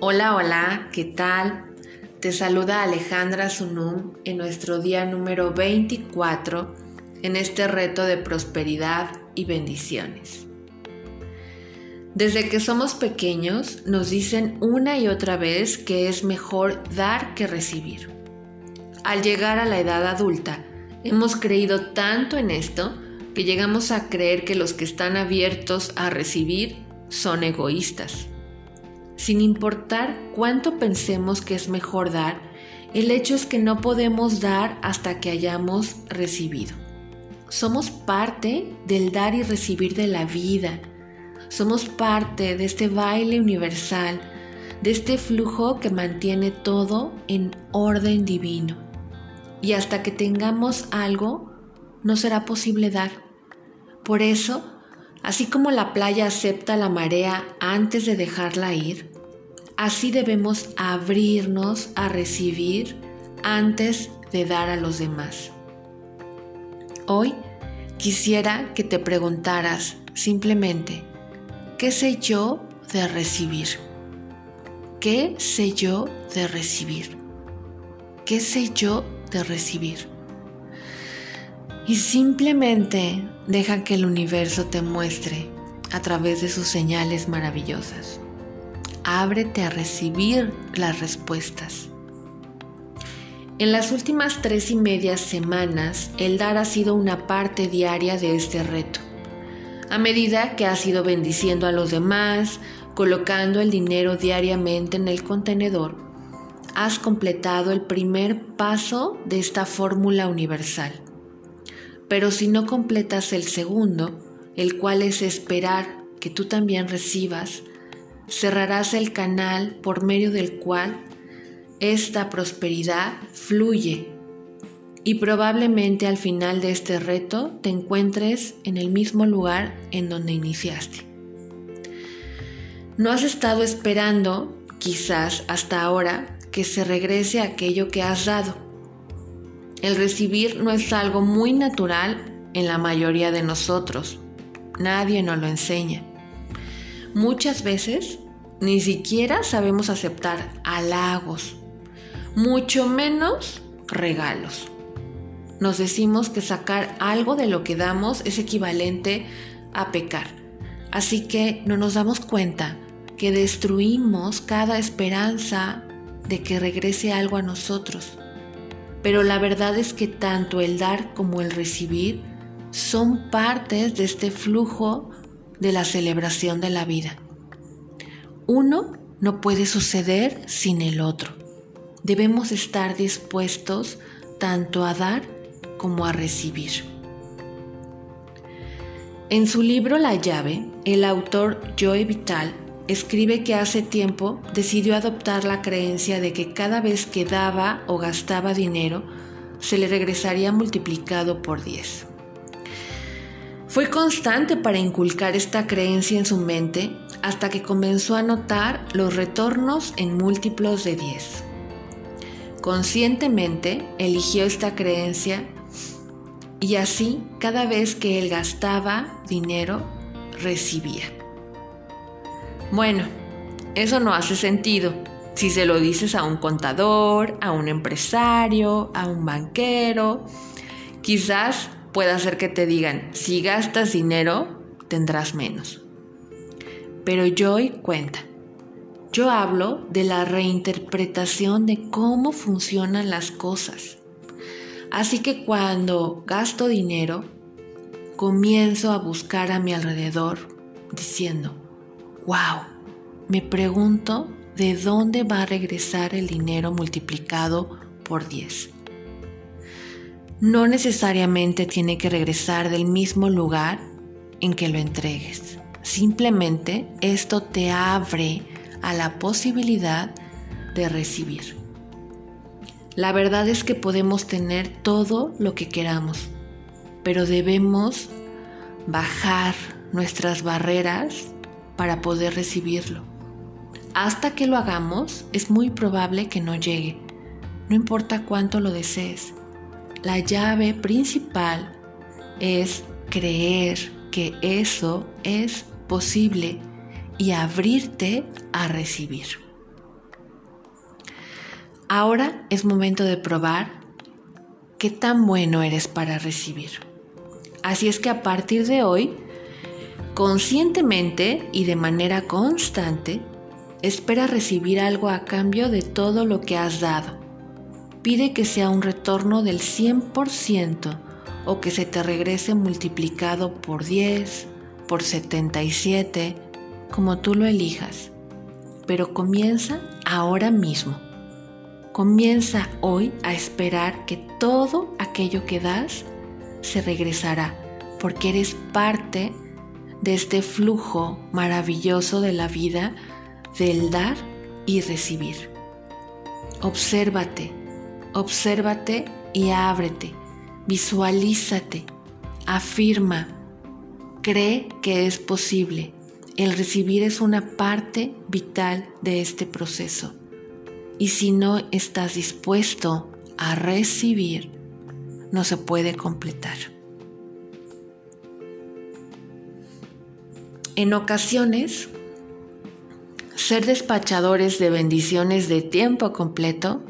Hola, hola, ¿qué tal? Te saluda Alejandra Sunum en nuestro día número 24 en este reto de prosperidad y bendiciones. Desde que somos pequeños nos dicen una y otra vez que es mejor dar que recibir. Al llegar a la edad adulta, hemos creído tanto en esto que llegamos a creer que los que están abiertos a recibir son egoístas sin importar cuánto pensemos que es mejor dar, el hecho es que no podemos dar hasta que hayamos recibido. Somos parte del dar y recibir de la vida. Somos parte de este baile universal, de este flujo que mantiene todo en orden divino. Y hasta que tengamos algo, no será posible dar. Por eso, Así como la playa acepta la marea antes de dejarla ir, así debemos abrirnos a recibir antes de dar a los demás. Hoy quisiera que te preguntaras simplemente, ¿qué sé yo de recibir? ¿Qué sé yo de recibir? ¿Qué sé yo de recibir? Y simplemente deja que el universo te muestre a través de sus señales maravillosas. Ábrete a recibir las respuestas. En las últimas tres y media semanas, el dar ha sido una parte diaria de este reto. A medida que has ido bendiciendo a los demás, colocando el dinero diariamente en el contenedor, has completado el primer paso de esta fórmula universal. Pero si no completas el segundo, el cual es esperar que tú también recibas, cerrarás el canal por medio del cual esta prosperidad fluye y probablemente al final de este reto te encuentres en el mismo lugar en donde iniciaste. No has estado esperando, quizás hasta ahora, que se regrese aquello que has dado el recibir no es algo muy natural en la mayoría de nosotros. Nadie nos lo enseña. Muchas veces ni siquiera sabemos aceptar halagos, mucho menos regalos. Nos decimos que sacar algo de lo que damos es equivalente a pecar. Así que no nos damos cuenta que destruimos cada esperanza de que regrese algo a nosotros pero la verdad es que tanto el dar como el recibir son partes de este flujo de la celebración de la vida. Uno no puede suceder sin el otro. Debemos estar dispuestos tanto a dar como a recibir. En su libro La llave, el autor Joe Vital escribe que hace tiempo decidió adoptar la creencia de que cada vez que daba o gastaba dinero, se le regresaría multiplicado por 10. Fue constante para inculcar esta creencia en su mente hasta que comenzó a notar los retornos en múltiplos de 10. Conscientemente eligió esta creencia y así cada vez que él gastaba dinero, recibía. Bueno, eso no hace sentido. Si se lo dices a un contador, a un empresario, a un banquero, quizás pueda ser que te digan, si gastas dinero, tendrás menos. Pero yo hoy cuenta. Yo hablo de la reinterpretación de cómo funcionan las cosas. Así que cuando gasto dinero, comienzo a buscar a mi alrededor diciendo, wow, me pregunto de dónde va a regresar el dinero multiplicado por 10. No necesariamente tiene que regresar del mismo lugar en que lo entregues. Simplemente esto te abre a la posibilidad de recibir. La verdad es que podemos tener todo lo que queramos, pero debemos bajar nuestras barreras para poder recibirlo. Hasta que lo hagamos, es muy probable que no llegue, no importa cuánto lo desees. La llave principal es creer que eso es posible y abrirte a recibir. Ahora es momento de probar qué tan bueno eres para recibir. Así es que a partir de hoy, conscientemente y de manera constante, espera recibir algo a cambio de todo lo que has dado. Pide que sea un retorno del 100% o que se te regrese multiplicado por 10, por 77, como tú lo elijas. Pero comienza ahora mismo. Comienza hoy a esperar que todo aquello que das se regresará, porque eres parte de este flujo maravilloso de la vida del dar y recibir. Obsérvate, obsérvate y ábrete, visualízate, afirma, cree que es posible. El recibir es una parte vital de este proceso. Y si no estás dispuesto a recibir, no se puede completar. En ocasiones, ser despachadores de bendiciones de tiempo completo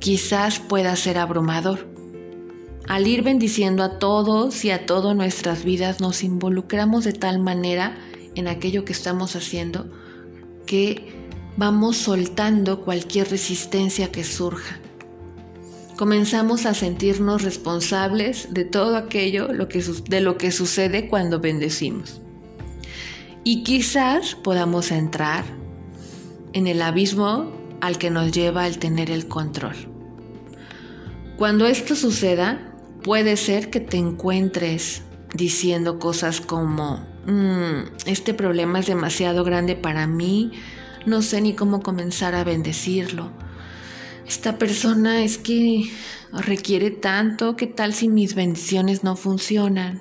quizás pueda ser abrumador. Al ir bendiciendo a todos y a todas nuestras vidas nos involucramos de tal manera en aquello que estamos haciendo que vamos soltando cualquier resistencia que surja. Comenzamos a sentirnos responsables de todo aquello de lo que sucede cuando bendecimos. Y quizás podamos entrar en el abismo al que nos lleva el tener el control. Cuando esto suceda, puede ser que te encuentres diciendo cosas como, mm, este problema es demasiado grande para mí, no sé ni cómo comenzar a bendecirlo. Esta persona es que requiere tanto, ¿qué tal si mis bendiciones no funcionan?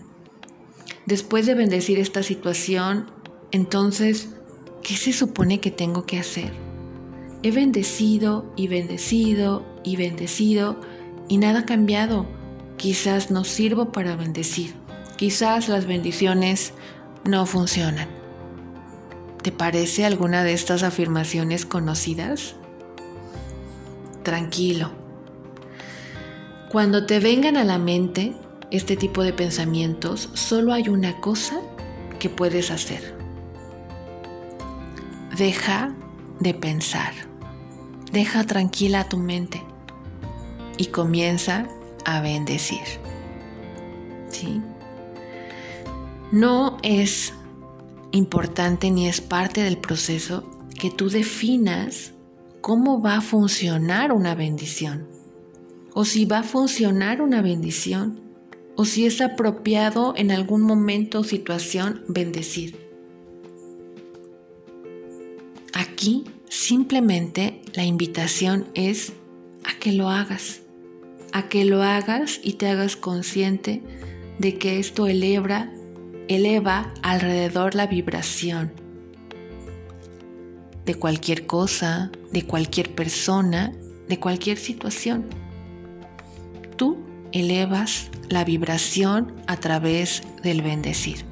Después de bendecir esta situación, entonces, ¿qué se supone que tengo que hacer? He bendecido y bendecido y bendecido y nada ha cambiado. Quizás no sirvo para bendecir. Quizás las bendiciones no funcionan. ¿Te parece alguna de estas afirmaciones conocidas? Tranquilo. Cuando te vengan a la mente este tipo de pensamientos, solo hay una cosa que puedes hacer. Deja de pensar. Deja tranquila tu mente y comienza a bendecir. ¿Sí? No es importante ni es parte del proceso que tú definas cómo va a funcionar una bendición, o si va a funcionar una bendición, o si es apropiado en algún momento o situación bendecir. Aquí simplemente la invitación es a que lo hagas, a que lo hagas y te hagas consciente de que esto eleva eleva alrededor la vibración de cualquier cosa, de cualquier persona, de cualquier situación. Tú elevas la vibración a través del bendecir.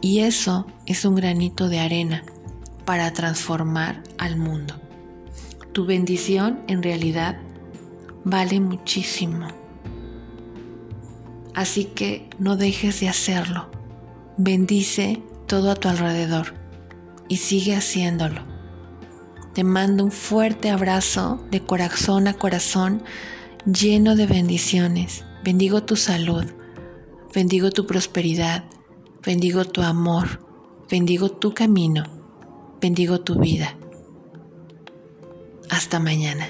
Y eso es un granito de arena para transformar al mundo. Tu bendición en realidad vale muchísimo. Así que no dejes de hacerlo bendice todo a tu alrededor y sigue haciéndolo. Te mando un fuerte abrazo de corazón a corazón lleno de bendiciones. Bendigo tu salud, bendigo tu prosperidad, bendigo tu amor, bendigo tu camino, bendigo tu vida. Hasta mañana.